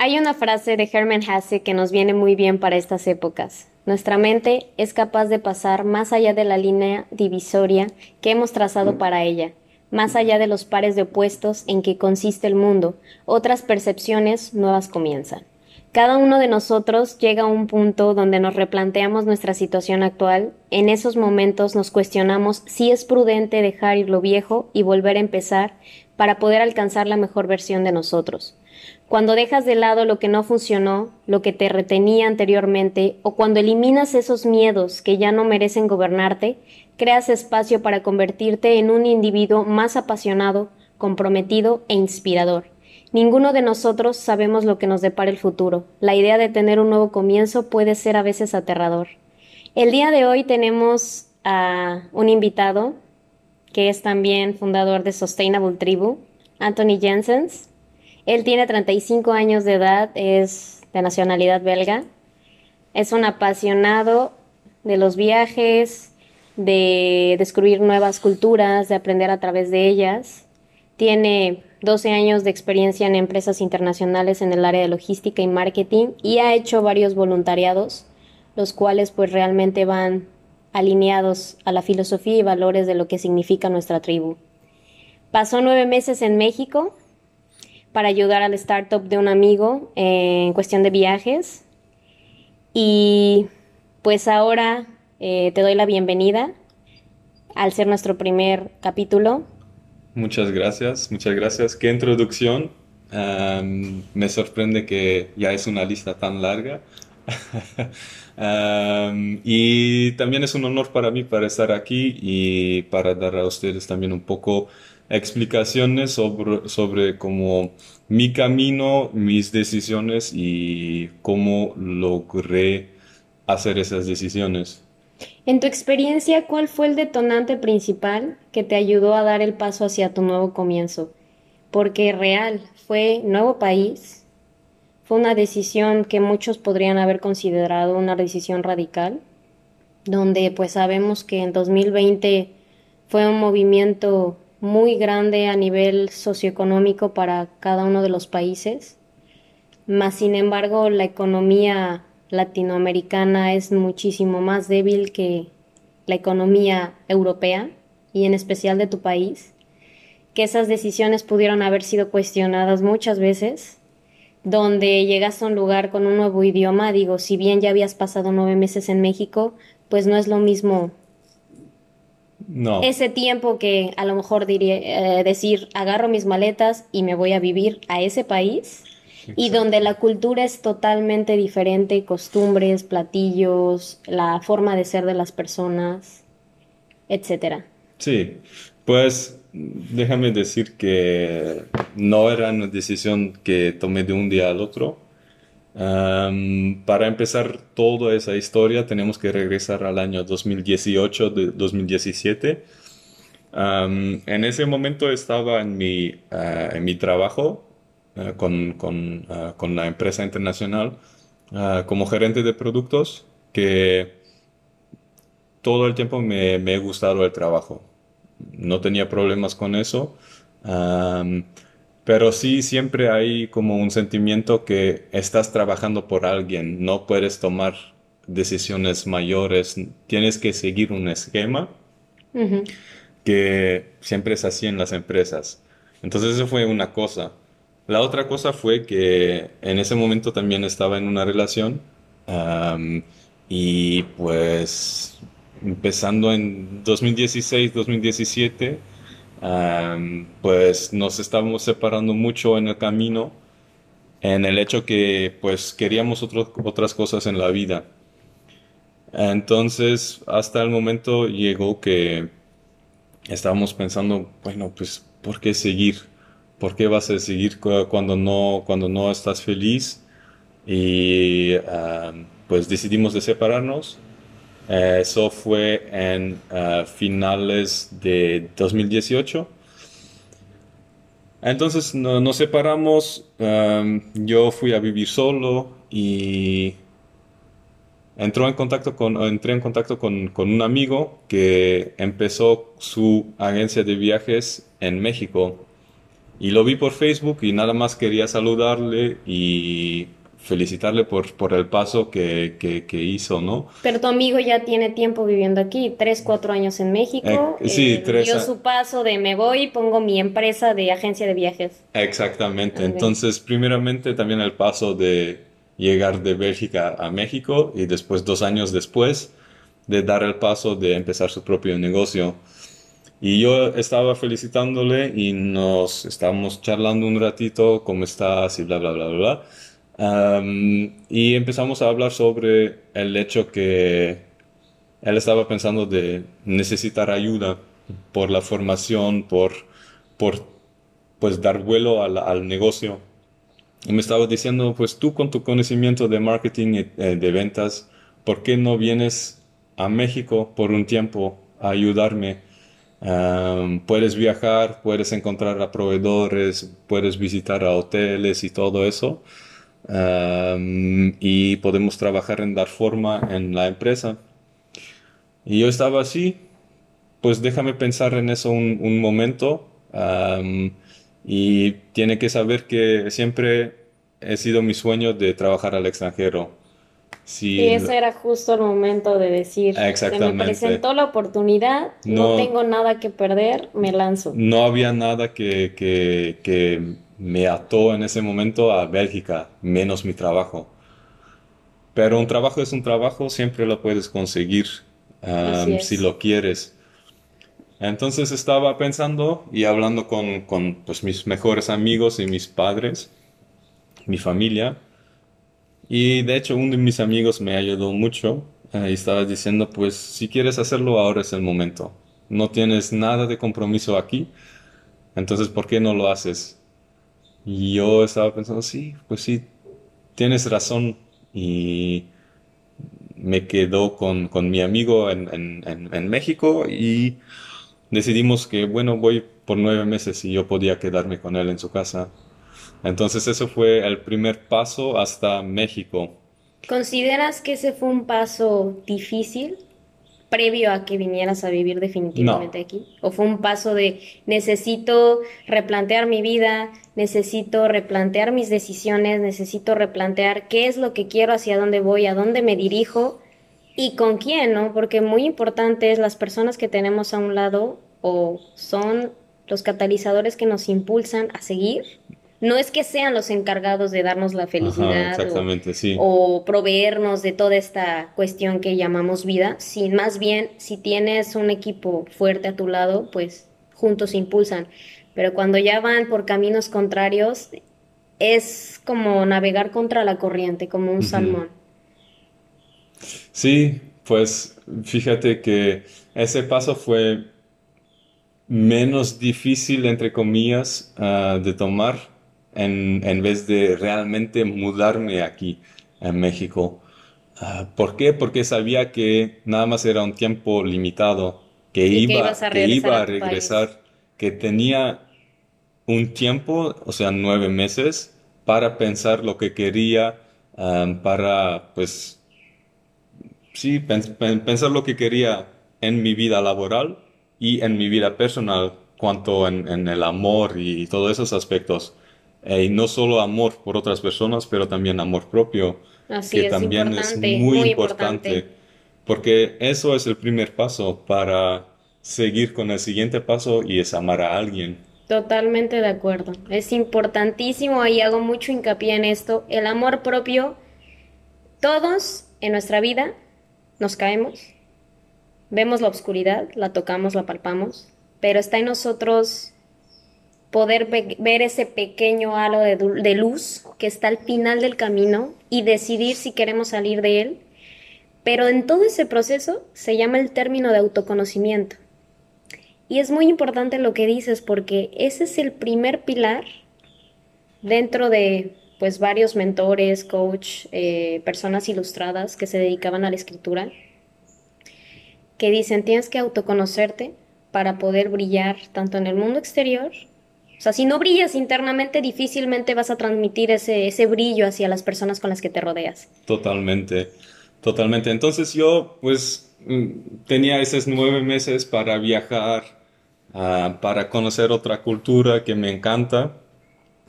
Hay una frase de Hermann Hesse que nos viene muy bien para estas épocas. Nuestra mente es capaz de pasar más allá de la línea divisoria que hemos trazado para ella, más allá de los pares de opuestos en que consiste el mundo, otras percepciones nuevas comienzan. Cada uno de nosotros llega a un punto donde nos replanteamos nuestra situación actual. En esos momentos nos cuestionamos si es prudente dejar ir lo viejo y volver a empezar para poder alcanzar la mejor versión de nosotros. Cuando dejas de lado lo que no funcionó, lo que te retenía anteriormente, o cuando eliminas esos miedos que ya no merecen gobernarte, creas espacio para convertirte en un individuo más apasionado, comprometido e inspirador. Ninguno de nosotros sabemos lo que nos depara el futuro. La idea de tener un nuevo comienzo puede ser a veces aterrador. El día de hoy tenemos a un invitado que es también fundador de Sustainable Tribu, Anthony Jensens. Él tiene 35 años de edad, es de nacionalidad belga. Es un apasionado de los viajes, de descubrir nuevas culturas, de aprender a través de ellas. Tiene 12 años de experiencia en empresas internacionales en el área de logística y marketing y ha hecho varios voluntariados, los cuales pues realmente van alineados a la filosofía y valores de lo que significa nuestra tribu. Pasó nueve meses en México, para ayudar al startup de un amigo en cuestión de viajes. Y pues ahora eh, te doy la bienvenida al ser nuestro primer capítulo. Muchas gracias, muchas gracias. Qué introducción. me sorprende que ya es una lista tan larga. y también es un honor para mí para estar aquí y para dar a ustedes también un poco explicaciones sobre, sobre cómo mi camino, mis decisiones y cómo logré hacer esas decisiones. En tu experiencia, ¿cuál fue el detonante principal que te ayudó a dar el paso hacia tu nuevo comienzo? Porque real, fue nuevo país, fue una decisión que muchos podrían haber considerado una decisión radical, donde pues sabemos que en 2020 fue un movimiento muy grande a nivel socioeconómico para cada uno de los países, más sin embargo la economía latinoamericana es muchísimo más débil que la economía europea y en especial de tu país, que esas decisiones pudieron haber sido cuestionadas muchas veces, donde llegas a un lugar con un nuevo idioma, digo, si bien ya habías pasado nueve meses en México, pues no es lo mismo ese tiempo que a lo mejor diría, eh, decir, agarro mis maletas y me voy a vivir a ese país y donde la cultura es totalmente diferente, costumbres, platillos, la forma de ser de las personas, etcétera. Sí, pues déjame decir que no era una decisión que tomé de un día al otro para empezar toda esa historia tenemos que regresar al año 2018, 2017. en ese momento estaba en mi, ah, en mi trabajo ah, con, con, ah, con, la empresa internacional como gerente de productos que todo el tiempo me, me ha gustado el trabajo. No tenía problemas con eso. Pero sí, siempre hay como un sentimiento que estás trabajando por alguien, no puedes tomar decisiones mayores, tienes que seguir un esquema que siempre es así en las empresas. Entonces eso fue una cosa. La otra cosa fue que en ese momento también estaba en una relación y pues empezando en 2016, 2017, pues nos estábamos separando mucho en el camino en el hecho que pues queríamos otras cosas en la vida. Entonces, hasta el momento llegó que estábamos pensando, bueno, pues, ¿por qué seguir? ¿Por qué vas a seguir cuando no, cuando no estás feliz? Y pues decidimos de separarnos eh, eso fue en eh, finales de 2018. Entonces nos separamos, em, yo fui a vivir solo y entró en contacto con, entré en contacto con, con, un amigo que empezó su agencia de viajes en México. Y lo vi por Facebook y nada más quería saludarle y felicitarle por, por el paso que, que, hizo, ¿no? Pero tu amigo ya tiene tiempo viviendo aquí, tres, cuatro años en México. Eh, sí, eh, tres Dio su paso de me voy y pongo mi empresa de agencia de viajes. Exactamente. Entonces, primeramente también el paso de llegar de Bélgica a México y después, dos años después, de dar el paso de empezar su propio negocio. Y yo estaba felicitándole y nos estábamos charlando un ratito, cómo estás y bla, bla, bla, bla. Y empezamos a hablar sobre el hecho que él estaba pensando de necesitar ayuda por la formación, por, por pues dar vuelo al, al negocio. Y me estaba diciendo, pues tú con tu conocimiento de marketing y eh, de ventas, ¿por qué no vienes a México por un tiempo a ayudarme? puedes viajar, puedes encontrar a proveedores, puedes visitar a hoteles y todo eso. Y podemos trabajar en dar forma en la empresa. Y yo estaba así, pues déjame pensar en eso un, momento. y tiene que saber que siempre he sido mi sueño de trabajar al extranjero. Sí, y ese era justo el momento de decir, me presentó la oportunidad, no, tengo nada que perder, me lanzo. No había nada que, que, me ató en ese momento a Bélgica, menos mi trabajo. Pero un trabajo es un trabajo, siempre lo puedes conseguir um, si lo quieres. Entonces estaba pensando y hablando con, con pues, mis mejores amigos y mis padres, mi familia, y de hecho uno de mis amigos me ayudó mucho eh, y estaba diciendo, pues si quieres hacerlo ahora es el momento. No tienes nada de compromiso aquí, entonces ¿por qué no lo haces? Y yo estaba pensando, sí, pues sí, tienes razón. Y me quedó con, con mi amigo en, en, en, México y decidimos que, bueno, voy por nueve meses y yo podía quedarme con él en su casa. Entonces eso fue el primer paso hasta México. ¿Consideras que ese fue un paso difícil previo a que vinieras a vivir definitivamente aquí? ¿O fue un paso de necesito replantear mi vida, necesito replantear mis decisiones, necesito replantear qué es lo que quiero, hacia dónde voy, a dónde me dirijo y con quién, ¿no? Porque muy importante es las personas que tenemos a un lado o son los catalizadores que nos impulsan a seguir no es que sean los encargados de darnos la felicidad o, proveernos de toda esta cuestión que llamamos vida, sino más bien si tienes un equipo fuerte a tu lado, pues juntos impulsan. Pero cuando ya van por caminos contrarios, es como navegar contra la corriente, como un salmón. Sí, pues fíjate que ese paso fue menos difícil, entre comillas, ah, de tomar en, vez de realmente mudarme aquí en México. Ah, ¿Por qué? Porque sabía que nada más era un tiempo limitado, que, iba, que iba a regresar, que tenía un tiempo, o sea, nueve meses, para pensar lo que quería, para, pues, sí, pensar lo que quería en mi vida laboral y en mi vida personal, cuanto en, en el amor y todos esos aspectos. Eh, y no solo amor por otras personas, pero también amor propio, que también es muy, importante, porque eso es el primer paso para seguir con el siguiente paso y es amar a alguien. Totalmente de acuerdo. Es importantísimo y hago mucho hincapié en esto. El amor propio, todos en nuestra vida nos caemos, vemos la oscuridad, la tocamos, la palpamos, pero está en nosotros poder ver ese pequeño halo de, luz que está al final del camino y decidir si queremos salir de él. Pero en todo ese proceso se llama el término de autoconocimiento. Y es muy importante lo que dices porque ese es el primer pilar dentro de pues varios mentores, coach, eh, personas ilustradas que se dedicaban a la escritura, que dicen tienes que autoconocerte para poder brillar tanto en el mundo exterior o sea, si no brillas internamente, difícilmente vas a transmitir ese, ese brillo hacia las personas con las que te rodeas. Totalmente, totalmente. Entonces yo, pues, mm, tenía esos nueve meses para viajar ah, para conocer otra cultura que me encanta.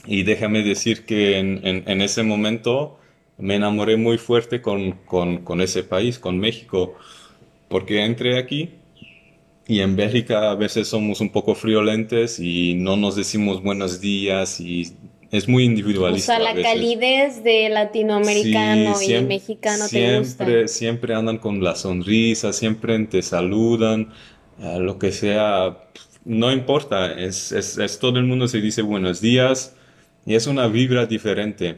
Y déjame decir que en, en- en ese momento me enamoré muy fuerte con, con, con ese país, con México, porque entré aquí y en Bélgica a veces somos un poco friolentes y no nos decimos buenos días y es muy O individualista sea, a la veces. calidez de Sí, latinoamericano y mexicano te gusta. siempre, siempre andan con la sonrisa, siempre te saludan, lo que sea, no importa, es, es, es todo el mundo se dice buenos días y es una vibra diferente.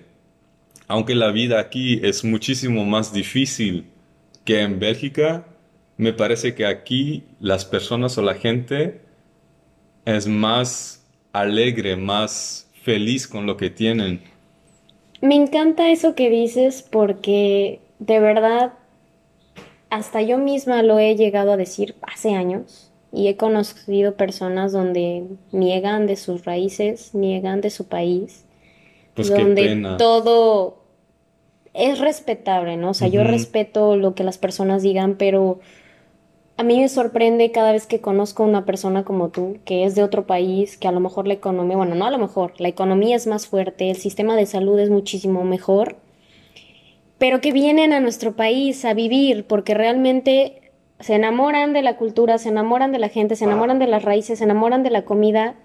Aunque la vida aquí es muchísimo más difícil que en Bélgica, me parece que aquí las personas o la gente es más alegre, más feliz con lo que tienen. Me encanta eso que dices porque de verdad hasta yo misma lo he llegado a decir hace años y he conocido personas donde niegan de sus raíces, niegan de su país, Pues donde todo es respetable, ¿no? O sea, yo respeto lo que las personas digan, pero a mí me sorprende cada vez que conozco a una persona como tú, que es de otro país, que a lo mejor la economía, bueno, no a lo mejor, la economía es más fuerte, el sistema de salud es muchísimo mejor, pero que vienen a nuestro país a vivir porque realmente se enamoran de la cultura, se enamoran de la gente, se enamoran de las raíces, se enamoran de la comida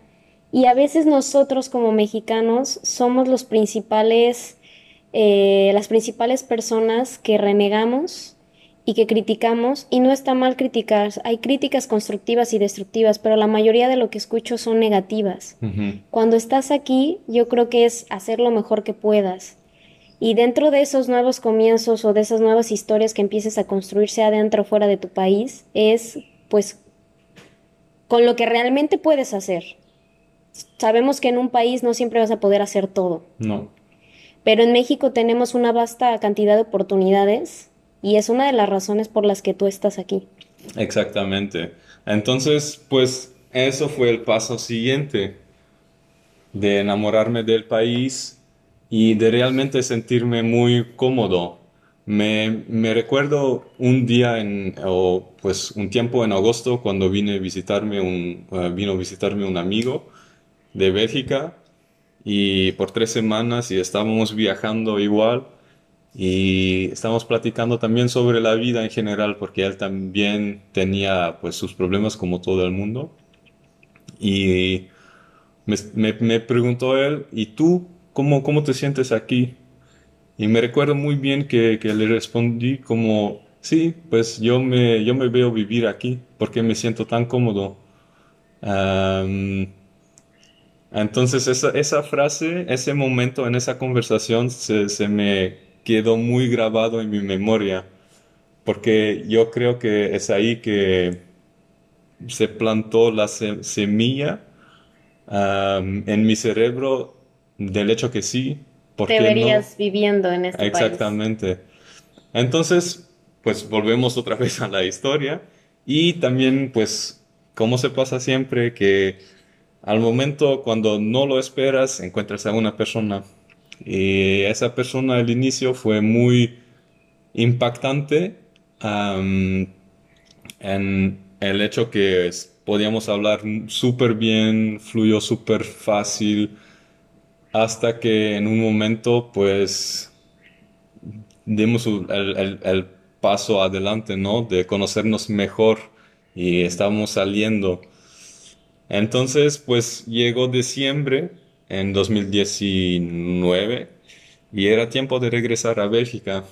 y a veces nosotros como mexicanos somos los principales, eh, las principales personas que renegamos y que criticamos y no está mal criticar, hay críticas constructivas y destructivas, pero la mayoría de lo que escucho son negativas. Cuando estás aquí, yo creo que es hacer lo mejor que puedas. Y dentro de esos nuevos comienzos o de esas nuevas historias que empieces a construir, sea dentro o fuera de tu país, es pues con lo que realmente puedes hacer. Sabemos que en un país no siempre vas a poder hacer todo, No. pero en México tenemos una vasta cantidad de oportunidades y es una de las razones por las que tú estás aquí. Exactamente. Entonces, pues eso fue el paso siguiente de enamorarme del país y de realmente sentirme muy cómodo. Me, recuerdo un día en, o pues un tiempo en agosto cuando vine visitarme un, eh, vino a visitarme un amigo de Bélgica y por tres semanas y estábamos viajando igual y estábamos platicando también sobre la vida en general porque él también tenía pues sus problemas como todo el mundo y me- me preguntó él, ¿y tú cómo, cómo te sientes aquí? Y me recuerdo muy bien que, que le respondí como, sí, pues yo me, yo me veo vivir aquí porque me siento tan cómodo. Entonces esa, esa frase, ese momento en esa conversación se, se me quedó muy grabado en mi memoria porque yo creo que es ahí que se plantó la se- semilla en mi cerebro del hecho que sí, ¿por Te qué no? verías viviendo en este país. Exactamente. Entonces, pues volvemos otra vez a la historia y también, pues, como se pasa siempre, que al momento cuando no lo esperas, encuentras a una persona y esa persona al inicio fue muy impactante en el hecho que podíamos hablar súper bien, fluyó súper fácil, hasta que en un momento, pues, dimos el, paso adelante, ¿no? De conocernos mejor y estábamos saliendo. Entonces, pues, llegó diciembre en 2019 y era tiempo de regresar a Bélgica.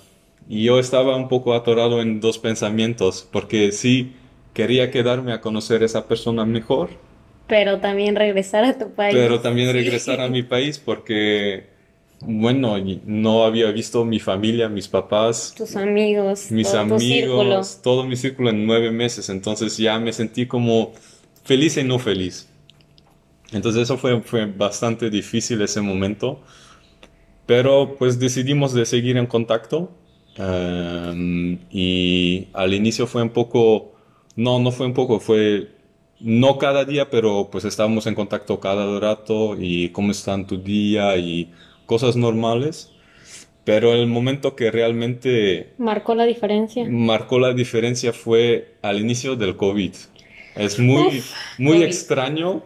Y yo estaba un poco atorado en dos pensamientos, porque sí quería quedarme a conocer a esa persona mejor, Pero también regresar a tu país. pero también Sí. regresar a mi país porque, bueno, no había visto mi familia, mis papás, Tus amigos, mis todo tu amigos, todo mi círculo en nueve meses, entonces ya me sentí como feliz y no feliz. Entonces eso fue, fue bastante difícil ese momento, pero pues decidimos de seguir en contacto em, y al inicio fue un poco, no, no fue un poco, fue no cada día, pero pues estábamos en contacto cada rato y cómo está en tu día y cosas normales. Pero el momento que realmente Marcó la diferencia. marcó la diferencia fue al inicio del COVID. Es muy, Uf, muy COVID. extraño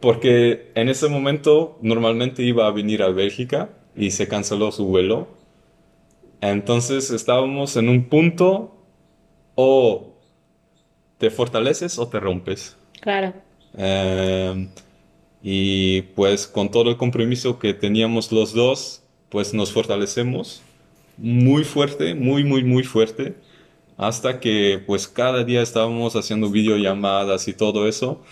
porque en ese momento normalmente iba a venir a Bélgica y se canceló su vuelo. Entonces estábamos en un punto o te fortaleces o te rompes. Claro. Eh, y pues con todo el compromiso que teníamos los dos, pues nos fortalecemos muy fuerte, muy, muy, muy fuerte, hasta que pues cada día estábamos haciendo videollamadas y todo eso.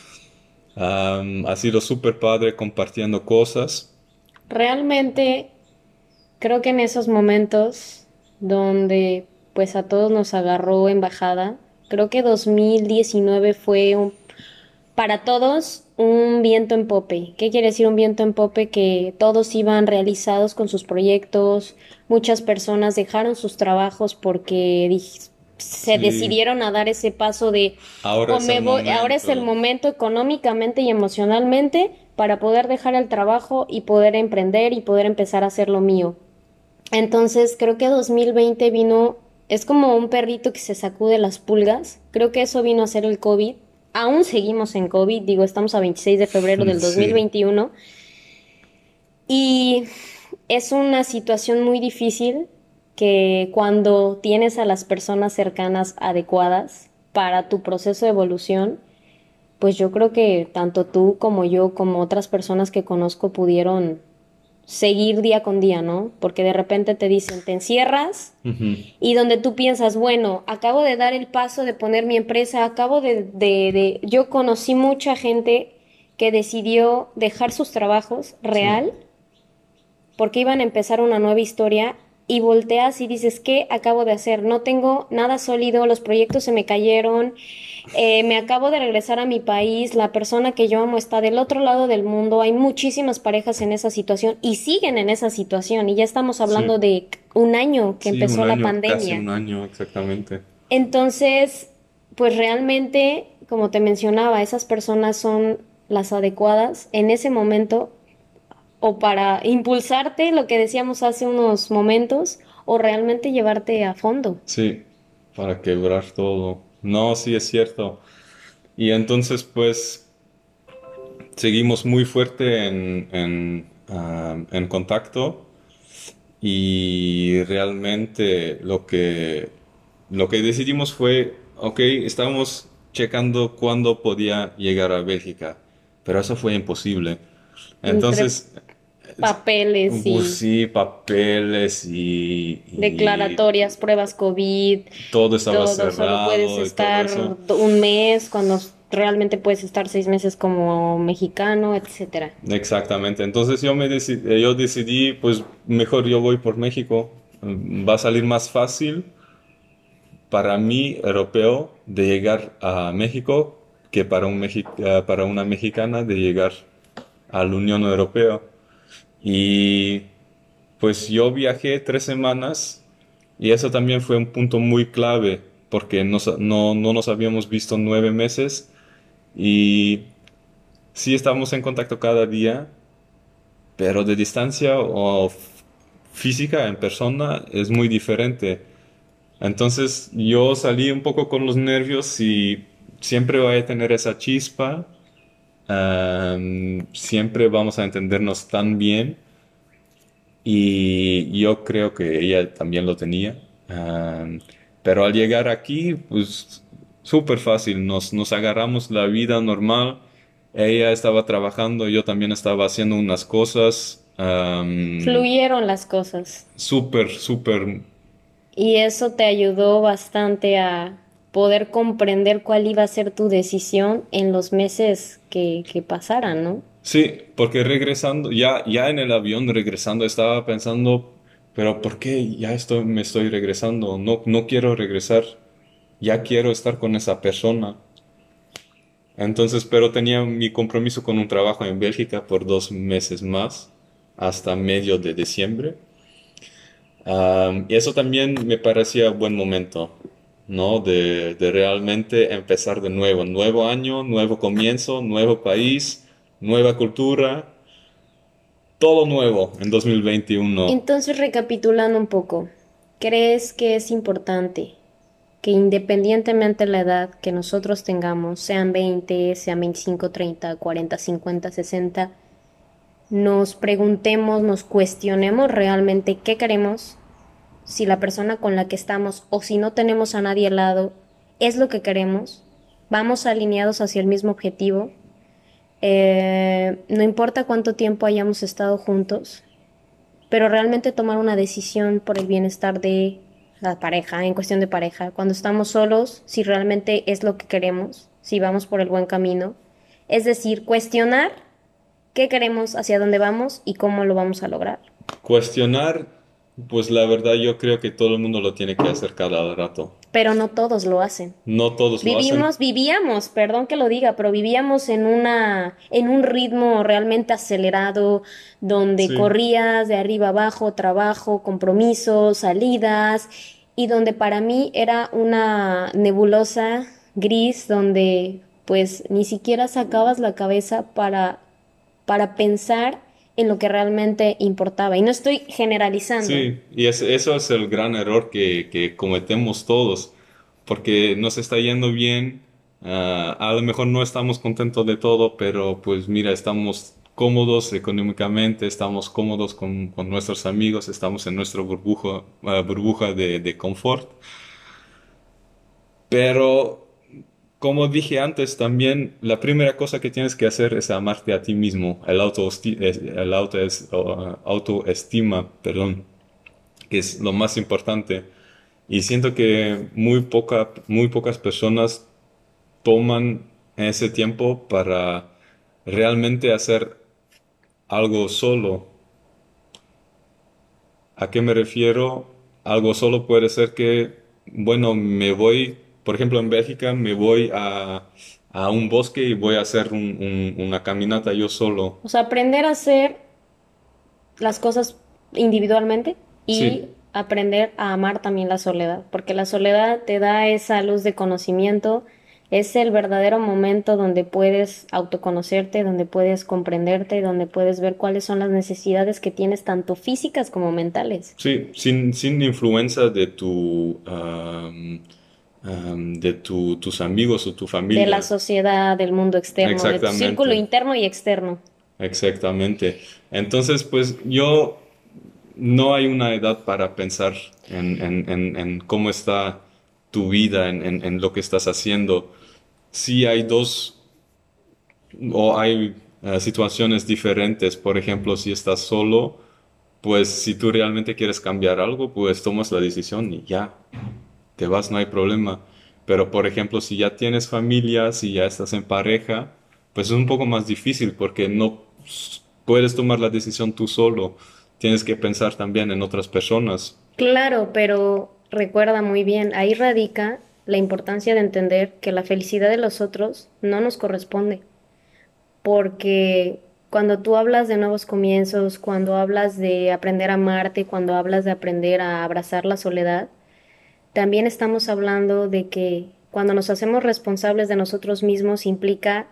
Ha sido súper padre compartiendo cosas. Realmente creo que en esos momentos donde pues a todos nos agarró en bajada, creo que 2019 fue un- para todos un viento en pope. ¿Qué quiere decir un viento en pope? Que todos iban realizados con sus proyectos, muchas personas dejaron sus trabajos porque se Sí, decidieron a dar ese paso de ahora o es me el voy, ahora es el momento. momento económicamente y emocionalmente para poder dejar el trabajo y poder emprender y poder empezar a hacer lo mío. Entonces, creo que 2020 vino, es como un perrito que se sacude las pulgas. Creo que eso vino a ser el COVID. Aún seguimos en COVID, digo, estamos a 26 de febrero del Sí, 2021 y es una situación muy difícil que cuando tienes a las personas cercanas adecuadas para tu proceso de evolución, pues yo creo que tanto tú como yo, como otras personas que conozco, pudieron seguir día con día, ¿no? Porque de repente te dicen, te encierras y donde tú piensas, bueno, acabo de dar el paso de poner mi empresa, acabo de, de, de... Yo conocí mucha gente que decidió dejar sus trabajos Sí, real porque iban a empezar una nueva historia y volteas y dices, ¿qué acabo de hacer? No tengo nada sólido, los proyectos se me cayeron, eh, me acabo de regresar a mi país, la persona que yo amo está del otro lado del mundo, hay muchísimas parejas en esa situación y siguen en esa situación y ya estamos hablando sí, de un año que sí, un empezó la año, casi pandemia. un año exactamente. Entonces, pues realmente, como te mencionaba, esas personas son las adecuadas en ese momento o para impulsarte, lo que decíamos hace unos momentos, o realmente llevarte a fondo. Sí, para quebrar todo. No, sí es cierto. Y entonces, pues, seguimos muy fuerte en, en, ah, en contacto y realmente lo que, lo que decidimos fue, ok, estábamos checando cuándo podía llegar a Bélgica, pero eso fue imposible. Entonces, papeles pues y sí, papeles y, y declaratorias, pruebas COVID, todo estaba todo, solo puedes cerrado y todo estar un mes cuando realmente puedes estar seis meses como mexicano, etcétera. Exactamente. Entonces yo me decidí, yo decidí, pues mejor yo voy por México. Mm, Va a salir más fácil para mí, europeo, de llegar a México que para un Mexi- eh, para una mexicana de llegar a la Unión Europea. Y pues yo viajé tres semanas y eso también fue un punto muy clave porque nos- no, no nos habíamos visto nueve meses y sí estábamos en contacto cada día, pero de distancia o física en persona es muy diferente. Entonces yo salí un poco con los nervios y siempre voy a tener esa chispa, siempre vamos a entendernos tan bien y yo creo que ella también lo tenía. Pero al llegar aquí, pues súper fácil, nos, nos agarramos la vida normal. Ella estaba trabajando, yo también estaba haciendo unas cosas. am, Fluyeron las cosas. súper, súper, Y eso te ayudó bastante a poder comprender cuál iba a ser tu decisión en los meses que, que pasaran, ¿no? Sí, porque regresando, ya, ya en el avión regresando estaba pensando, pero ¿por qué ya estoy, me estoy regresando? No, no quiero regresar, ya quiero estar con esa persona. Entonces, pero tenía mi compromiso con un trabajo en Bélgica por dos meses más, hasta medio de diciembre. Am, y eso también me parecía buen momento, ¿no? De, de realmente empezar de nuevo, nuevo año, nuevo comienzo, nuevo país, nueva cultura, todo nuevo en 2021. Entonces, recapitulando un poco, ¿crees que es importante que independientemente de la edad que nosotros tengamos, sean 20, sean 25, 30, 40, 50, 60, nos preguntemos, nos cuestionemos realmente qué queremos, si la persona con la que estamos o si no tenemos a nadie al lado es lo que queremos, vamos alineados hacia el mismo objetivo, eh, no importa cuánto tiempo hayamos estado juntos, pero realmente tomar una decisión por el bienestar de la pareja, en cuestión de pareja, cuando estamos solos, si realmente es lo que queremos, si vamos por el buen camino, es decir, cuestionar qué queremos, hacia dónde vamos y cómo lo vamos a lograr. Cuestionar pues la verdad yo creo que todo el mundo lo tiene que hacer cada rato. Pero no todos lo hacen. No todos lo hacen. Vivíamos, perdón que lo diga, pero vivíamos en una, en un ritmo realmente acelerado, donde corrías de arriba abajo, trabajo, compromisos, salidas, y donde para mí era una nebulosa gris, donde pues ni siquiera sacabas la cabeza para, para pensar en lo que realmente importaba. Y no estoy generalizando. Sí, y eso es el gran error que, cometemos todos, porque nos está yendo bien, ah, a lo mejor no estamos contentos de todo, pero pues mira, estamos cómodos económicamente, estamos cómodos con, nuestros amigos, estamos en nuestra burbuja, ah, burbuja de, de confort. Pero como dije antes, también la primera cosa que tienes que hacer es amarte a ti mismo, el, el autoestima, perdón, que es lo más importante. Y siento que muy, poca, muy pocas personas toman ese tiempo para realmente hacer algo solo. ¿A qué me refiero? Algo solo puede ser que, bueno, me voy por ejemplo, en Bélgica me voy a, un bosque y voy a hacer una caminata yo solo. O sea, aprender a hacer las cosas individualmente y aprender a amar también la soledad, porque la soledad te da esa luz de conocimiento, es el verdadero momento donde puedes autoconocerte, donde puedes comprenderte, donde puedes ver cuáles son las necesidades que tienes, tanto físicas como mentales. Sí, sin, sin influencia de tu de tus amigos o tu familia. De la sociedad, del mundo externo, de tu círculo interno y externo. Exactamente. Entonces, pues yo no hay una edad para pensar en, cómo está tu vida, en, lo que estás haciendo. Sí hay dos o hay eh, situaciones diferentes. Por ejemplo, si estás solo, pues si tú realmente quieres cambiar algo, pues tomas la decisión y ya te vas, no hay problema. Pero, por ejemplo, si ya tienes familia, si ya estás en pareja, pues es un poco más difícil porque no puedes tomar la decisión tú solo. Tienes que pensar también en otras personas. Claro, pero recuerda muy bien, ahí radica la importancia de entender que la felicidad de los otros no nos corresponde. Porque cuando tú hablas de nuevos comienzos, cuando hablas de aprender a amarte, cuando hablas de aprender a abrazar la soledad, también estamos hablando de que cuando nos hacemos responsables de nosotros mismos implica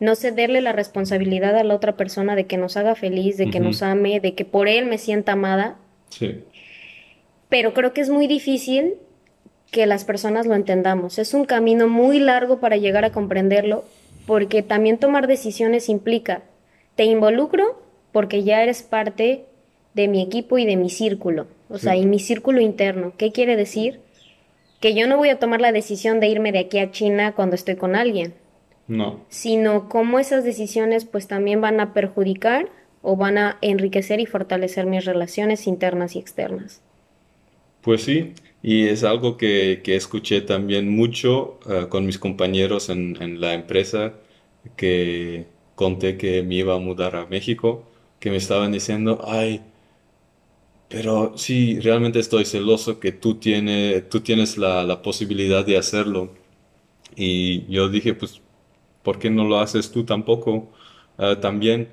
no cederle la responsabilidad a la otra persona de que nos haga feliz, de que nos ame, de que por él me sienta amada. Sí. Pero creo que es muy difícil que las personas lo entendamos. Es un camino muy largo para llegar a comprenderlo, porque también tomar decisiones implica, te involucro porque ya eres parte de mi equipo y de mi círculo, o sea, y mi círculo interno. ¿Qué quiere decir? Que yo no voy a tomar la decisión de irme de aquí a China cuando estoy con alguien. No. Sino cómo esas decisiones pues también van a perjudicar o van a enriquecer y fortalecer mis relaciones internas y externas. Pues sí, y es algo que, escuché también mucho eh, con mis compañeros en, en la empresa que conté que me iba a mudar a México, que me estaban diciendo, ay, pero sí, realmente estoy celoso que tú, tiene, tú tienes la, la, posibilidad de hacerlo. Y yo dije, pues, ¿por qué no lo haces tú tampoco? Ah, también.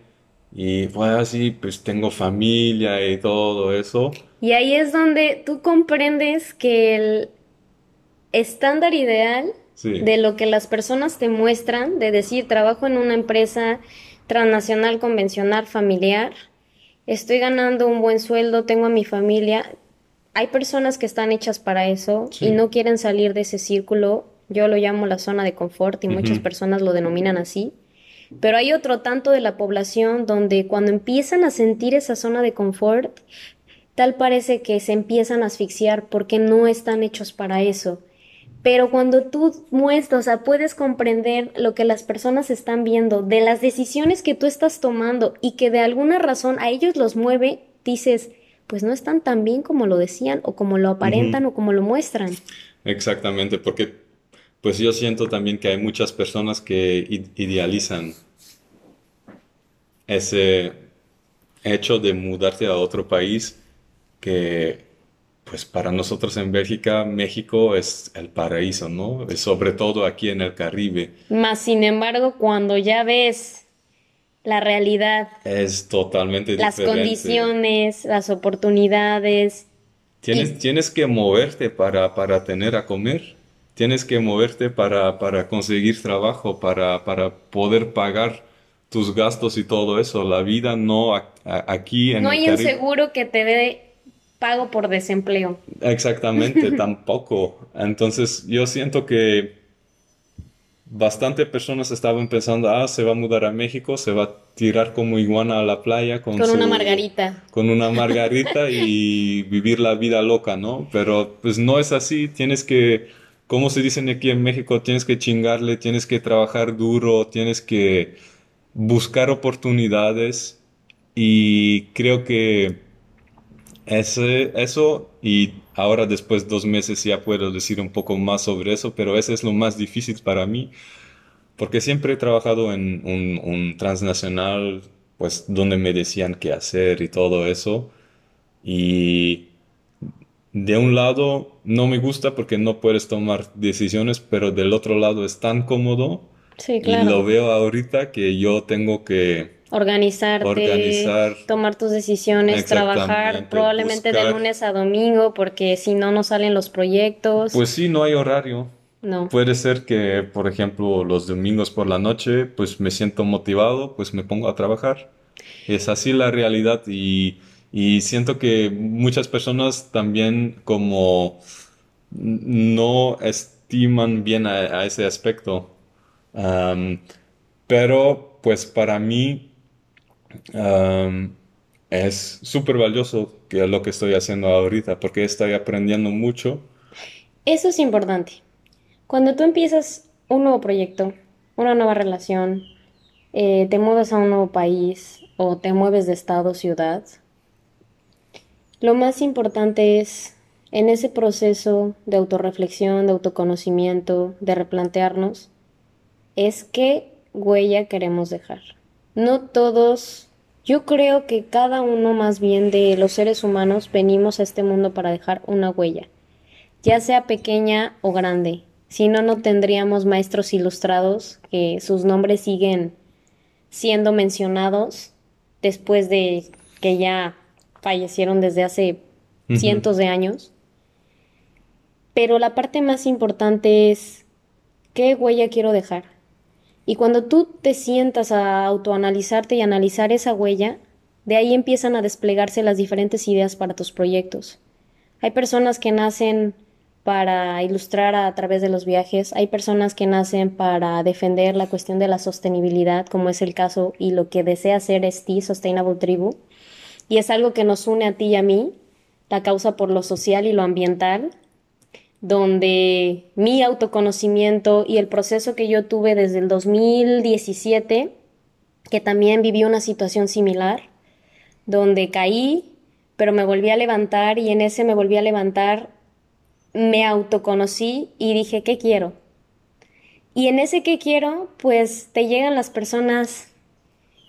Y fue así, pues tengo familia y todo eso. Y ahí es donde tú comprendes que el estándar ideal de lo que las personas te muestran, de decir, trabajo en una empresa transnacional, convencional, familiar, estoy ganando un buen sueldo, tengo a mi familia, hay personas que están hechas para eso y no quieren salir de ese círculo. Yo lo llamo la zona de confort y muchas personas lo denominan así. Pero hay otro tanto de la población donde cuando empiezan a sentir esa zona de confort, tal parece que se empiezan a asfixiar porque no están hechos para eso. Pero cuando tú muestras, o sea, puedes comprender lo que las personas están viendo, de las decisiones que tú estás tomando y que de alguna razón a ellos los mueve, dices, pues no están tan bien como lo decían o como lo aparentan o como lo muestran. Exactamente, porque pues yo siento también que hay muchas personas que idealizan ese hecho de mudarte a otro país que pues para nosotros en Bélgica, México es el paraíso, ¿no? Sobre todo aquí en el Caribe. Más sin embargo, cuando ya ves la realidad, es totalmente las condiciones, las oportunidades. Tienes, tienes que moverte para, para tener a comer tienes que moverte para, para conseguir trabajo, para, para, poder pagar tus gastos y todo eso. La vida no aquí en No hay un seguro que te dé pago por desempleo. Exactamente, tampoco. Entonces yo siento que bastante personas estaban pensando, ah, se va a mudar a México, se va a tirar como iguana a la playa con, con una margarita. Con una margarita y vivir la vida loca, ¿no? Pero pues no es así, tienes que como se dicen aquí en México, tienes que chingarle, tienes que trabajar duro, tienes que buscar oportunidades y creo que ese, eso y ahora después de dos meses ya puedo decir un poco más sobre eso, pero eso es lo más difícil para mí porque siempre he trabajado en un, un transnacional, pues donde me decían qué hacer y todo eso y de un lado no me gusta porque no puedes tomar decisiones, pero del otro lado es tan cómodo. Sí, claro. Y lo veo ahorita que yo tengo que organizarte, organizar, tomar tus decisiones, trabajar probablemente de lunes a domingo porque si no no salen los proyectos. Pues sí, no hay horario. No. Puede ser que, por ejemplo, los domingos por la noche, pues me siento motivado, pues me pongo a trabajar. Es así la realidad y y siento que muchas personas también como no estiman bien a, ese aspecto. Pero pues para mí es súper valioso que lo que estoy haciendo ahorita porque estoy aprendiendo mucho. Eso es importante. Cuando tú empiezas un nuevo proyecto, una nueva relación, eh, te mudas a un nuevo país o te mueves de estado, ciudad, lo más importante es, en ese proceso de autorreflexión, de autoconocimiento, de replantearnos, es qué huella queremos dejar. No todos, yo creo que cada uno más bien de los seres humanos venimos a este mundo para dejar una huella, ya sea pequeña o grande. Si no, no tendríamos maestros ilustrados que sus nombres siguen siendo mencionados después de que ya fallecieron desde hace cientos de años. Pero la parte más importante es qué huella quiero dejar. Y cuando tú te sientas a autoanalizarte y analizar esa huella, de ahí empiezan a desplegarse las diferentes ideas para tus proyectos. Hay personas que nacen para ilustrar a, través de los viajes, hay personas que nacen para defender la cuestión de la sostenibilidad, como es el caso y lo que desea hacer T Sustainable Tribu y es algo que nos une a ti y a mí, la causa por lo social y lo ambiental, donde mi autoconocimiento y el proceso que yo tuve desde el 2017, que también viví una situación similar, donde caí, pero me volví a levantar y en ese me volví a levantar, me autoconocí y dije, ¿qué quiero? Y en ese que quiero, pues te llegan las personas,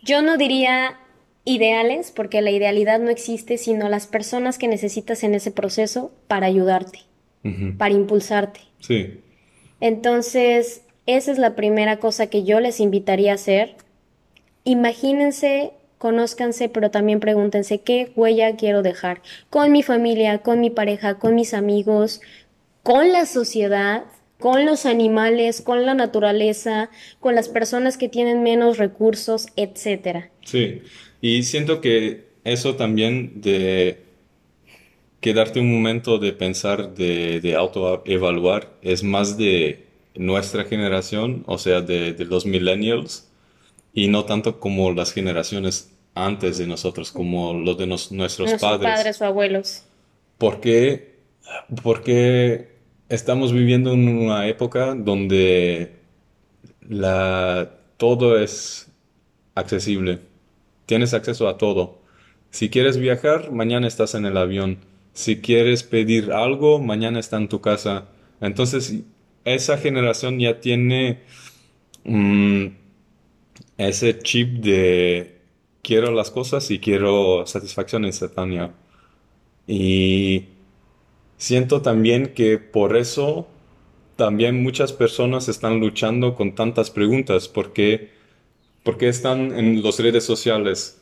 yo no diría ideales, porque la idealidad no existe, sino las personas que necesitas en ese proceso para ayudarte, para impulsarte. Sí. Entonces, esa es la primera cosa que yo les invitaría a hacer. Imagínense, conózcanse, pero también pregúntense qué huella quiero dejar con mi familia, con mi pareja, con mis amigos, con la sociedad, con los animales, con la naturaleza, con las personas que tienen menos recursos, etcétera. Sí. Y siento que eso también de quedarte un momento de pensar, de, de autoevaluar, es más de nuestra generación, o sea, de, de los millennials, y no tanto como las generaciones antes de nosotros, como los de nuestros, Nuestros padres. padres o abuelos. Porque, porque estamos viviendo en una época donde la, todo es accesible. Tienes acceso a todo. Si quieres viajar, mañana estás en el avión. Si quieres pedir algo, mañana está en tu casa. Entonces, esa generación ya tiene mm, ese chip de quiero las cosas y quiero satisfacción instantánea. Y siento también que por eso también muchas personas están luchando con tantas preguntas, porque, porque están en las redes sociales,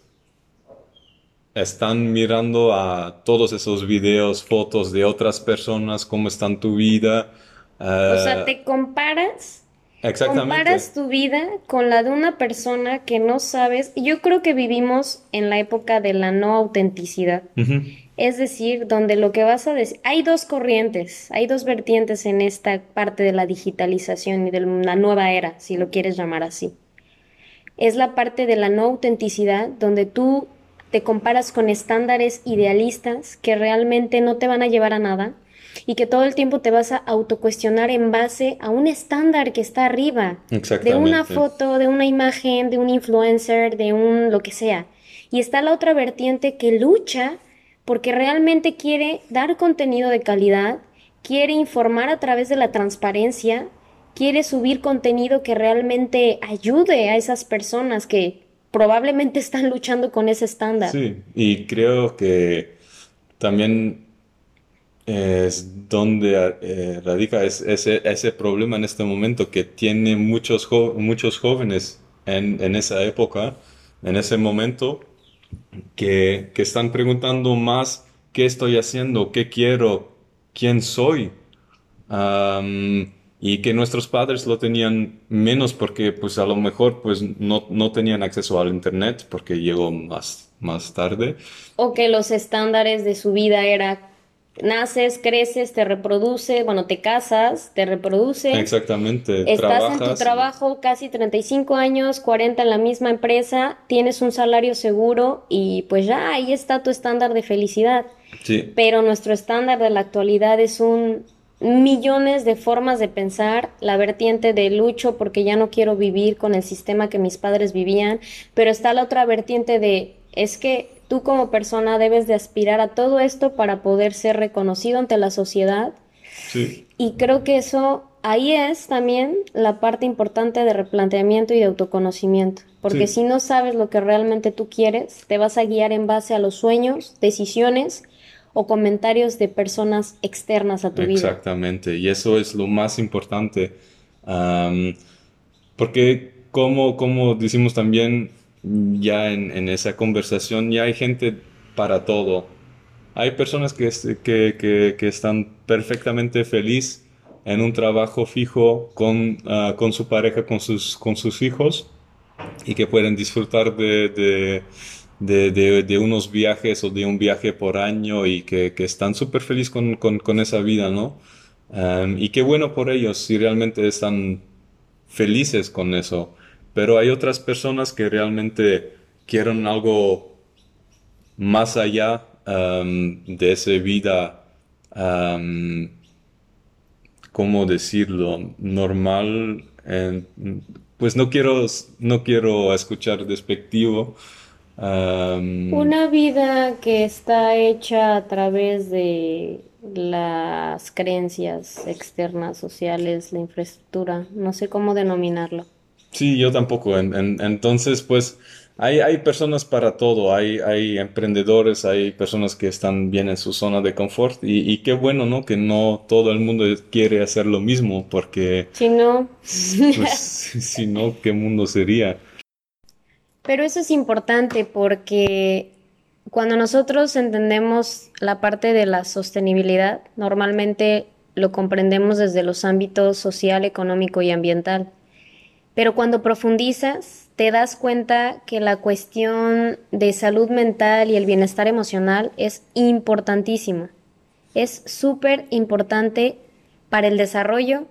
están mirando a todos esos videos, fotos de otras personas, cómo está en tu vida. O sea, eh, te comparas, exactamente. comparas tu vida con la de una persona que no sabes. Yo creo que vivimos en la época de la no autenticidad. Es decir, donde lo que vas a decir, hay dos corrientes, hay dos vertientes en esta parte de la digitalización y de la nueva era, si lo quieres llamar así. Es la parte de la no autenticidad, donde tú te comparas con estándares idealistas que realmente no te van a llevar a nada y que todo el tiempo te vas a autocuestionar en base a un estándar que está arriba, de una foto, de una imagen, de un influencer, de un lo que sea. Y está la otra vertiente que lucha porque realmente quiere dar contenido de calidad, quiere informar a través de la transparencia, quiere subir contenido que realmente ayude a esas personas que probablemente están luchando con ese estándar. Sí, y creo que también es donde eh, radica es- ese, problema en este momento que tiene muchos, muchos jóvenes en, esa época, en ese momento, que, que están preguntando más qué estoy haciendo, qué quiero, quién soy. Y que nuestros padres lo tenían menos porque pues a lo mejor pues no, no tenían acceso al internet porque llegó más, más tarde. O que los estándares de su vida era naces, creces, te reproduces, bueno, te casas, te reproduces, Exactamente, estás en tu trabajo casi 35 años, 40 en la misma empresa, tienes un salario seguro y pues ya ahí está tu estándar de felicidad. Sí, Pero nuestro estándar de la actualidad es un millones de formas de pensar, la vertiente de lucho porque ya no quiero vivir con el sistema que mis padres vivían, pero está la otra vertiente de es que tú como persona debes de aspirar a todo esto para poder ser reconocido ante la sociedad sí, y creo que eso ahí es también la parte importante de replanteamiento y de autoconocimiento, porque Sí. si no sabes lo que realmente tú quieres, te vas a guiar en base a los sueños, decisiones o comentarios de personas externas a tu vida. exactamente. Y eso es lo más importante. Porque como, como decimos también ya en, en esa conversación, ya hay gente para todo. Hay personas que, que, que, que están perfectamente feliz en un trabajo fijo con, ah, con su pareja, con sus, con sus hijos y que pueden disfrutar de, de, de- unos viajes o de un viaje por año y que, que están súper felices con, con, esa vida, ¿no? Y qué bueno por ellos si realmente están felices con eso. Pero hay otras personas que realmente quieren algo más allá de esa vida, ¿cómo decirlo? Normal. en- pues no quiero, no quiero escuchar despectivo. Una vida que está hecha a través de las creencias externas, sociales, la infraestructura, no sé cómo denominarlo. Sí, yo tampoco. En- en- entonces, pues hay, hay personas para todo. Hay, hay emprendedores, hay personas que están bien en su zona de confort. Y, y qué bueno, ¿no? Que no todo el mundo quiere hacer lo mismo, porque, Si no, pues, si no, ¿qué mundo sería? Pero eso es importante porque cuando nosotros entendemos la parte de la sostenibilidad, normalmente lo comprendemos desde los ámbitos social, económico y ambiental. Pero cuando profundizas, te das cuenta que la cuestión de salud mental y el bienestar emocional es importantísima. es súper importante para el desarrollo,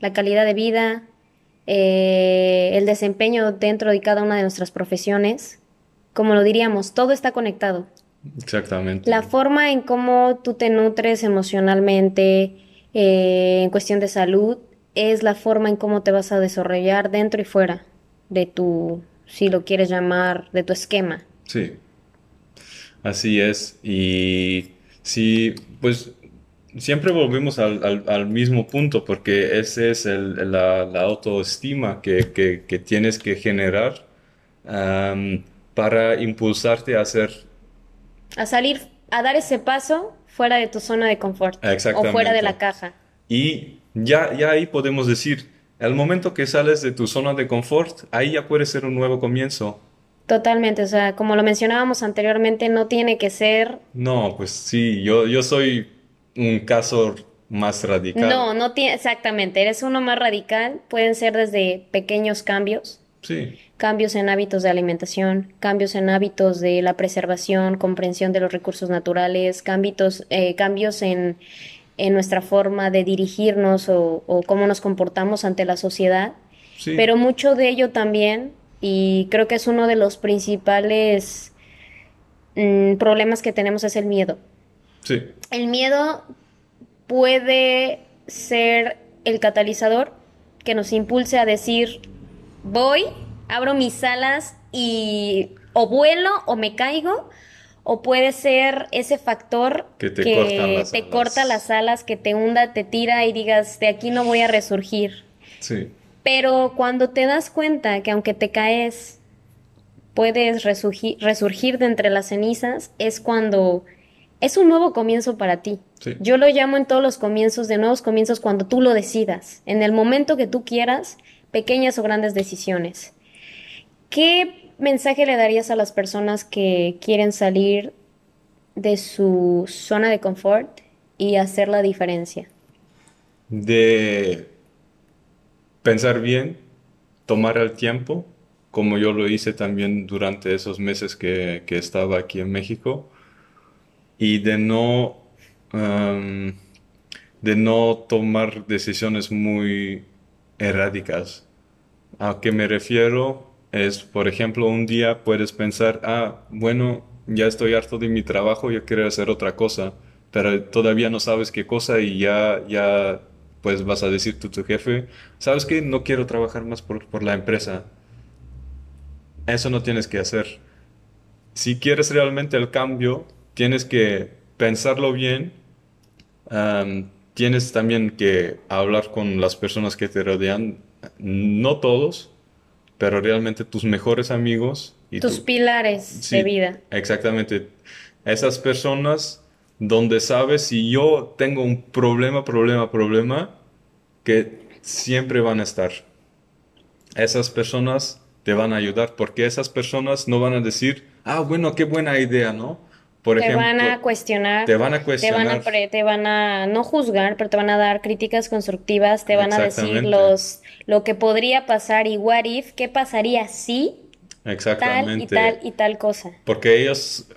la calidad de vida, eh, el desempeño dentro de cada una de nuestras profesiones. Como lo diríamos, todo está conectado. Exactamente. La forma en cómo tú te nutres emocionalmente, eh, en cuestión de salud, es la forma en cómo te vas a desarrollar dentro y fuera de tu, si lo quieres llamar, de tu esquema. Sí, así es. Y sí, pues siempre volvemos al, mismo punto porque ese es la, autoestima que, tienes que generar para impulsarte a hacer... A salir, a dar ese paso fuera de tu zona de confort. O fuera de la caja. Y ya, ya ahí podemos decir, al momento que sales de tu zona de confort, ahí ya puede ser un nuevo comienzo. Totalmente, o sea, como lo mencionábamos anteriormente, no tiene que ser... No, pues sí, yo, yo soy un caso más radical. No, no tiene, exactamente, eres uno más radical, pueden ser desde pequeños cambios. Sí. Cambios en hábitos de alimentación, cambios en hábitos de la preservación, comprensión de los recursos naturales, cambios, eh, cambios en, en, nuestra forma de dirigirnos o, cómo nos comportamos ante la sociedad. Sí. Pero mucho de ello también, y creo que es uno de los principales mm, problemas que tenemos, es el miedo. El miedo puede ser el catalizador que nos impulse a decir, voy, abro mis alas y o vuelo o me caigo, o puede ser ese factor que te, corta las alas, que te hunda, te tira y digas, de aquí no voy a resurgir. Sí. Pero cuando te das cuenta que aunque te caes, puedes resurgir, resurgir de entre las cenizas, es cuando es un nuevo comienzo para ti. Yo lo llamo en todos los comienzos de nuevos comienzos cuando tú lo decidas, en el momento que tú quieras, pequeñas o grandes decisiones. ¿Qué mensaje le darías a las personas que quieren salir de su zona de confort y hacer la diferencia? De pensar bien, tomar el tiempo, como yo lo hice también durante esos meses que, que estaba aquí en México y de no, de no tomar decisiones muy erráticas. ¿A qué me refiero? Es, por ejemplo, un día puedes pensar, ah, bueno, ya estoy harto de mi trabajo, yo quiero hacer otra cosa, pero todavía no sabes qué cosa y ya, ya pues vas a decir tú tu jefe, ¿sabes qué? No quiero trabajar más por, por la empresa. Eso no tienes que hacer. Si quieres realmente el cambio, tienes que pensarlo bien, tienes también que hablar con las personas que te rodean, no todos, pero realmente tus mejores amigos. Y tus pilares de vida. Exactamente. Esas personas donde sabes si yo tengo un problema, problema, problema, que siempre van a estar. Esas personas te van a ayudar porque esas personas no van a decir, ah, bueno, qué buena idea, ¿no? Te van a cuestionar. Te van a cuestionar. Te van a, no juzgar, pero te van a dar críticas constructivas, te van a decir los, lo que podría pasar y what if, qué pasaría si. Exactamente. Tal y tal y tal cosa. Porque ellos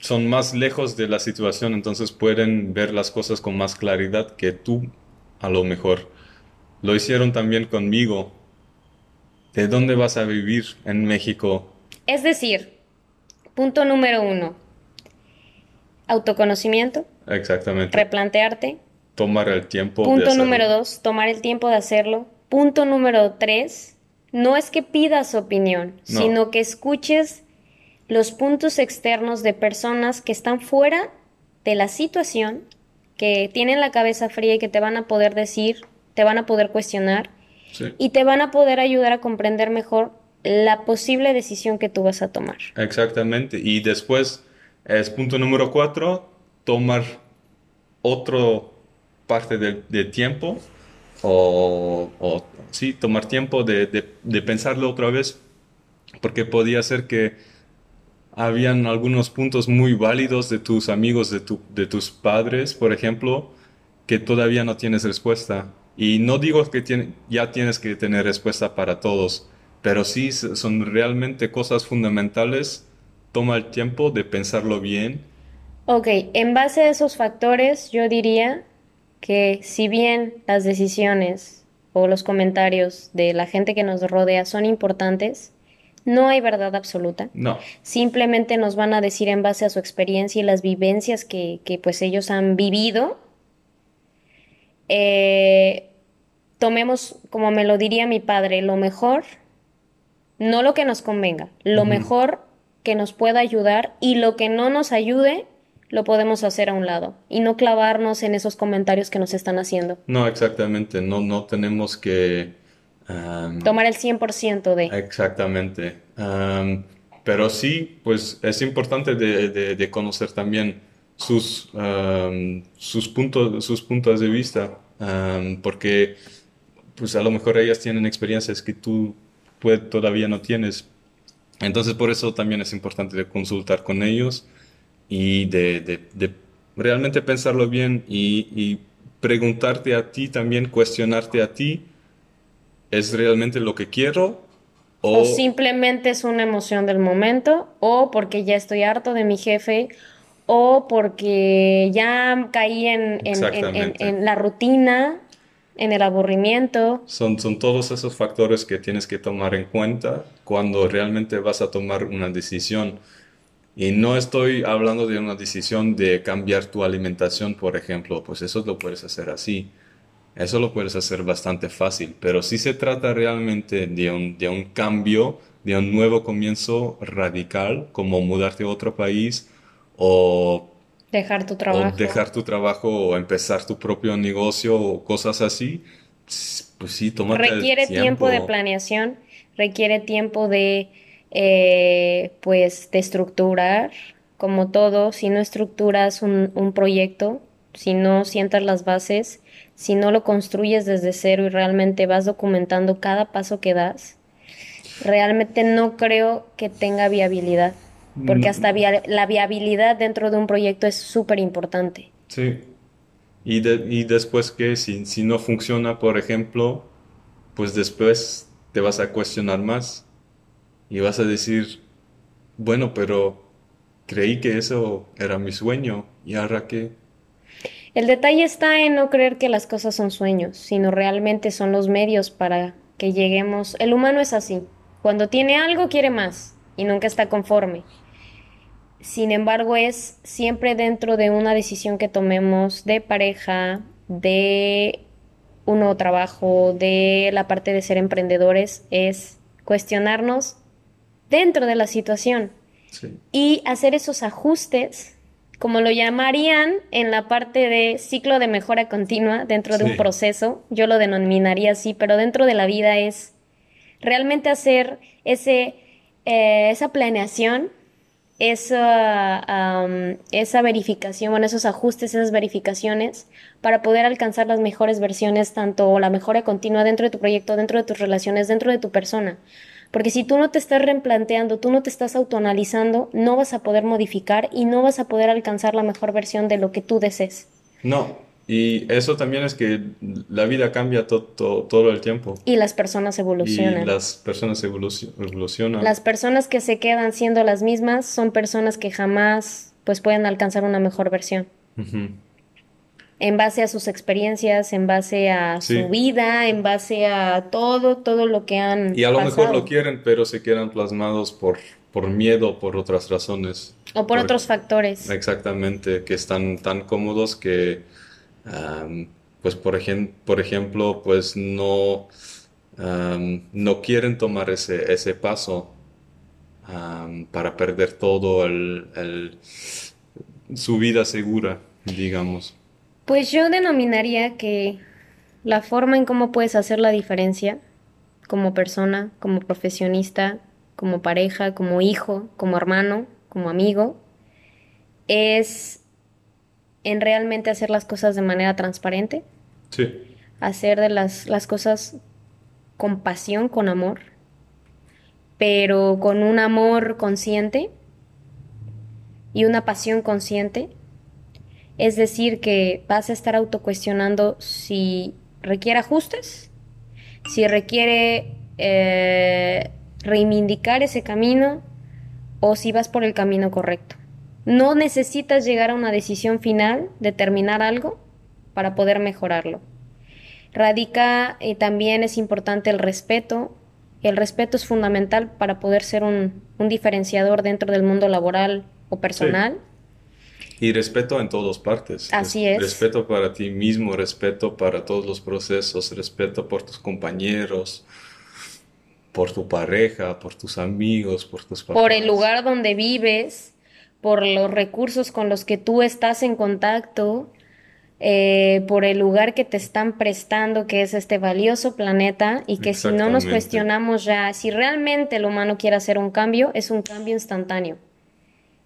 son más lejos de la situación, entonces pueden ver las cosas con más claridad que tú, a lo mejor. Lo hicieron también conmigo. ¿De dónde vas a vivir en México? Es decir, punto número uno, autoconocimiento. Exactamente. Replantearte. Tomar el tiempo. Punto número dos, tomar el tiempo de hacerlo. Punto número tres, no es que pidas opinión, sino que escuches los puntos externos de personas que están fuera de la situación, que tienen la cabeza fría y que te van a poder decir, te van a poder cuestionar y te van a poder ayudar a comprender mejor la posible decisión que tú vas a tomar. Exactamente. Y después es punto número cuatro, tomar otro parte de, tiempo o, sí, tomar tiempo de, pensarlo otra vez porque podía ser que habían algunos puntos muy válidos de tus amigos, de, de tus padres, por ejemplo, que todavía no tienes respuesta. Y no digo que ya tienes que tener respuesta para todos, pero sí son realmente cosas fundamentales toma el tiempo de pensarlo bien. Ok, en base a esos factores, yo diría que si bien las decisiones o los comentarios de la gente que nos rodea son importantes, no hay verdad absoluta. No. Simplemente nos van a decir en base a su experiencia y las vivencias que, que pues ellos han vivido. Eh, tomemos, como me lo diría mi padre, lo mejor, no lo que nos convenga, lo mejor que nos pueda ayudar y lo que no nos ayude, lo podemos hacer a un lado y no clavarnos en esos comentarios que nos están haciendo. No, exactamente. No, no tenemos que... Tomar el 100% de... Exactamente. Am, pero sí, pues es importante de, de- de conocer también sus, sus puntos, sus puntos de vista, porque pues a lo mejor ellas tienen experiencias que tú pues, todavía no tienes. Entonces por eso también es importante de consultar con ellos y de, de- de realmente pensarlo bien y, y preguntarte a ti también, cuestionarte a ti, ¿es realmente lo que quiero? O simplemente es una emoción del momento, o porque ya estoy harto de mi jefe, o porque ya caí en, en- en- en la rutina, en el aburrimiento. Son, son todos esos factores que tienes que tomar en cuenta cuando realmente vas a tomar una decisión. Y no estoy hablando de una decisión de cambiar tu alimentación, por ejemplo, pues eso lo puedes hacer así. Eso lo puedes hacer bastante fácil, pero si se trata realmente de un, de un cambio, de un nuevo comienzo radical, como mudarte a otro país o Dejar tu o trabajo. dejar tu trabajo o empezar tu propio negocio o cosas así, pues sí, tómate el Requiere tiempo de planeación, requiere tiempo de, eh, pues, de estructurar, como todo, si no estructuras un, un proyecto, si no sientas las bases, si no lo construyes desde cero y realmente vas documentando cada paso que das, realmente no creo que tenga viabilidad, porque hasta Mm, via- la viabilidad dentro de un proyecto es súper importante. Sí. Y, de- y después que si, si no funciona, por ejemplo, pues después te vas a cuestionar más y vas a decir, bueno, pero creí que eso era mi sueño y ahora qué. El detalle está en no creer que las cosas son sueños, sino realmente son los medios para que lleguemos. El humano es así. Cuando tiene algo quiere más y nunca está conforme. Sin embargo, es siempre dentro de una decisión que tomemos de pareja, de un nuevo trabajo, de la parte de ser emprendedores, es cuestionarnos dentro de la situación Sí. y hacer esos ajustes, como lo llamarían en la parte de ciclo de mejora continua dentro de un proceso, yo lo denominaría así, pero dentro de la vida es realmente hacer ese, eh, esa planeación, esa, am, esa verificación, bueno, esos ajustes, esas verificaciones para poder alcanzar las mejores versiones, tanto la mejora continua dentro de tu proyecto, dentro de tus relaciones, dentro de tu persona. Porque si tú no te estás replanteando, tú no te estás autoanalizando, no vas a poder modificar y no vas a poder alcanzar la mejor versión de lo que tú desees. No, y eso también es que la vida cambia to- to- todo el tiempo Y las personas y evolucionan. las personas evolucio- evolucionan. Las personas que se quedan siendo las mismas son personas que jamás pues pueden alcanzar una mejor versión. Ujú. En base a sus experiencias, en base a Sí. su vida, en base a todo, todo lo que han Y a lo mejor pasado. lo quieren, pero se quedan plasmados por, por miedo, por otras razones. O por Por- otros factores. Exactamente, que están tan cómodos que, pues por ejem- por ejemplo, pues no, no quieren tomar ese, ese paso para perder todo el- su vida segura, digamos. Pues yo denominaría que la forma en cómo puedes hacer la diferencia como persona, como profesionista, como pareja, como hijo, como hermano, como amigo, es en realmente hacer las cosas de manera transparente, Sí, hacer de las, las cosas con pasión, con amor, pero con un amor consciente y una pasión consciente. Es decir, que vas a estar autocuestionando si requiere ajustes, si requiere eh, reivindicar ese camino o si vas por el camino correcto. No necesitas llegar a una decisión final, determinar algo para poder mejorarlo. Radica y también es importante el respeto. El respeto es fundamental para poder ser un, diferenciador dentro del mundo laboral o personal. Y respeto en todas partes. Así es. Respeto para ti mismo, respeto para todos los procesos, respeto por tus compañeros, por tu pareja, por tus amigos, por tus papás. Por el lugar donde vives, por los recursos con los que tú estás en contacto, eh, por el lugar que te están prestando, que es este valioso planeta, y que si no nos cuestionamos ya, si realmente el humano quiere hacer un cambio, es un cambio instantáneo.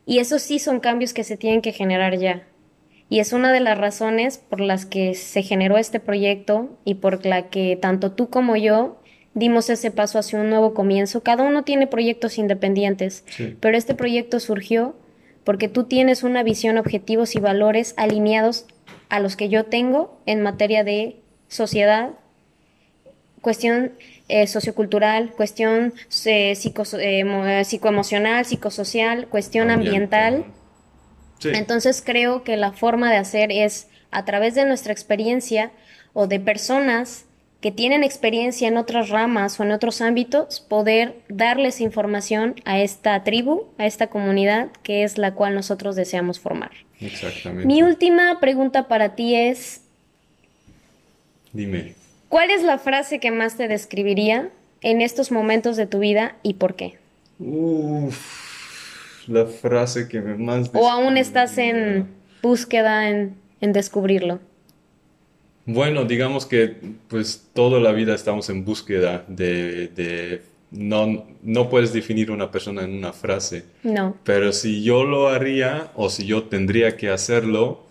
Y esos sí son cambios que se tienen que generar ya. Y es una de las razones por las que se generó este proyecto y por la que tanto tú como yo dimos ese paso hacia un nuevo comienzo. Cada uno tiene proyectos independientes, pero este proyecto surgió porque tú tienes una visión, objetivos y valores alineados a los que yo tengo en materia de sociedad, cuestión eh, sociocultural, cuestión eh, eh, psicoemocional, psicosocial, cuestión ambiental. Entonces creo que la forma de hacer es a través de nuestra experiencia o de personas que tienen experiencia en otras ramas o en otros ámbitos, poder darles información a esta tribu, a esta comunidad, que es la cual nosotros deseamos formar. Exactamente. Mi última pregunta para ti es... Dime. ¿Cuál es la frase que más te describiría en estos momentos de tu vida y por qué? Uf, la frase que me más... ¿O aún estás en búsqueda, en, en descubrirlo? Bueno, digamos que pues toda la vida estamos en búsqueda de, no, no puedes definir una persona en una frase. No. Pero si yo lo haría o si yo tendría que hacerlo,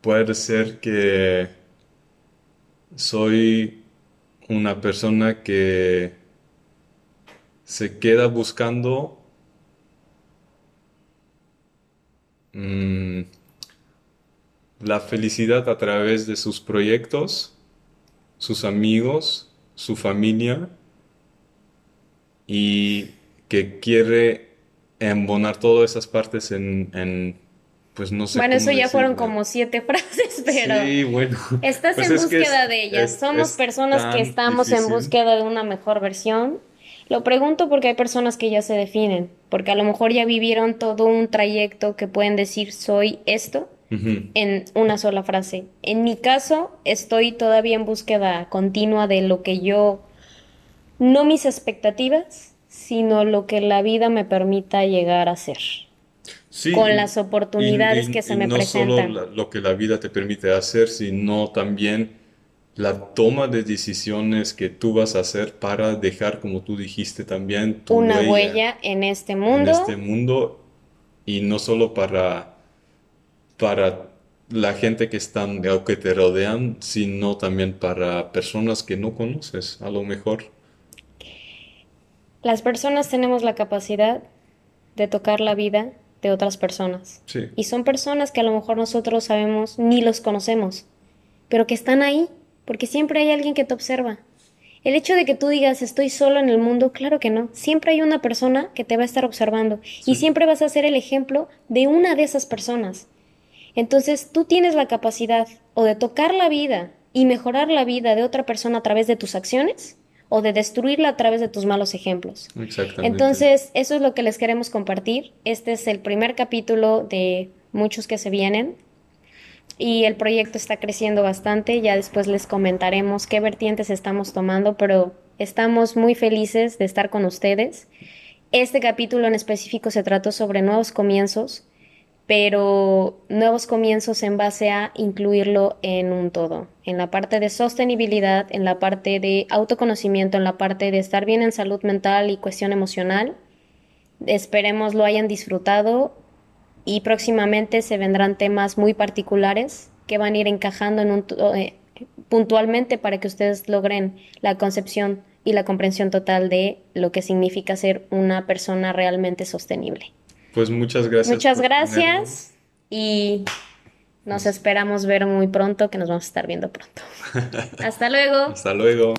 puede ser que soy una persona que se queda buscando mm, la felicidad a través de sus proyectos, sus amigos, su familia y que quiere embonar todas esas partes en, pues no sé. Bueno, eso ya fueron como siete frases, pero. Sí, bueno. Estás pues en búsqueda de ellas. Somos personas que estamos en búsqueda de una mejor versión. Lo pregunto porque hay personas que ya se definen, porque a lo mejor ya vivieron todo un trayecto que pueden decir soy esto en una sola frase. En mi caso, estoy todavía en búsqueda continua de lo que yo, no mis expectativas, sino lo que la vida me permita llegar a ser. con las oportunidades que se me presentan. No solo lo que la vida te permite hacer, sino también la toma de decisiones que tú vas a hacer para dejar, como tú dijiste también, una huella, en este mundo. En este mundo y no solo para para la gente que están o que te rodean, sino también para personas que no conoces, a lo mejor. Las personas tenemos la capacidad de tocar la vida de otras personas. Sí. Y son personas que a lo mejor nosotros sabemos ni los conocemos, pero que están ahí, porque siempre hay alguien que te observa. El hecho de que tú digas estoy solo en el mundo, claro que no. Siempre hay una persona que te va a estar observando y siempre vas a ser el ejemplo de una de esas personas. Entonces tú tienes la capacidad o de tocar la vida y mejorar la vida de otra persona a través de tus acciones o de destruirla a través de tus malos ejemplos. Exactamente. Entonces, eso es lo que les queremos compartir. Este es el primer capítulo de muchos que se vienen y el proyecto está creciendo bastante. Ya después les comentaremos qué vertientes estamos tomando, pero estamos muy felices de estar con ustedes. Este capítulo en específico se trató sobre nuevos comienzos pero nuevos comienzos en base a incluirlo en un todo, en la parte de sostenibilidad, en la parte de autoconocimiento, en la parte de estar bien en salud mental y cuestión emocional. Esperemos lo hayan disfrutado y próximamente se vendrán temas muy particulares que van a ir encajando eh, puntualmente para que ustedes logren la concepción y la comprensión total de lo que significa ser una persona realmente sostenible. Pues muchas gracias. Muchas gracias y nos esperamos ver muy pronto, que nos vamos a estar viendo pronto. Hasta luego. Hasta luego.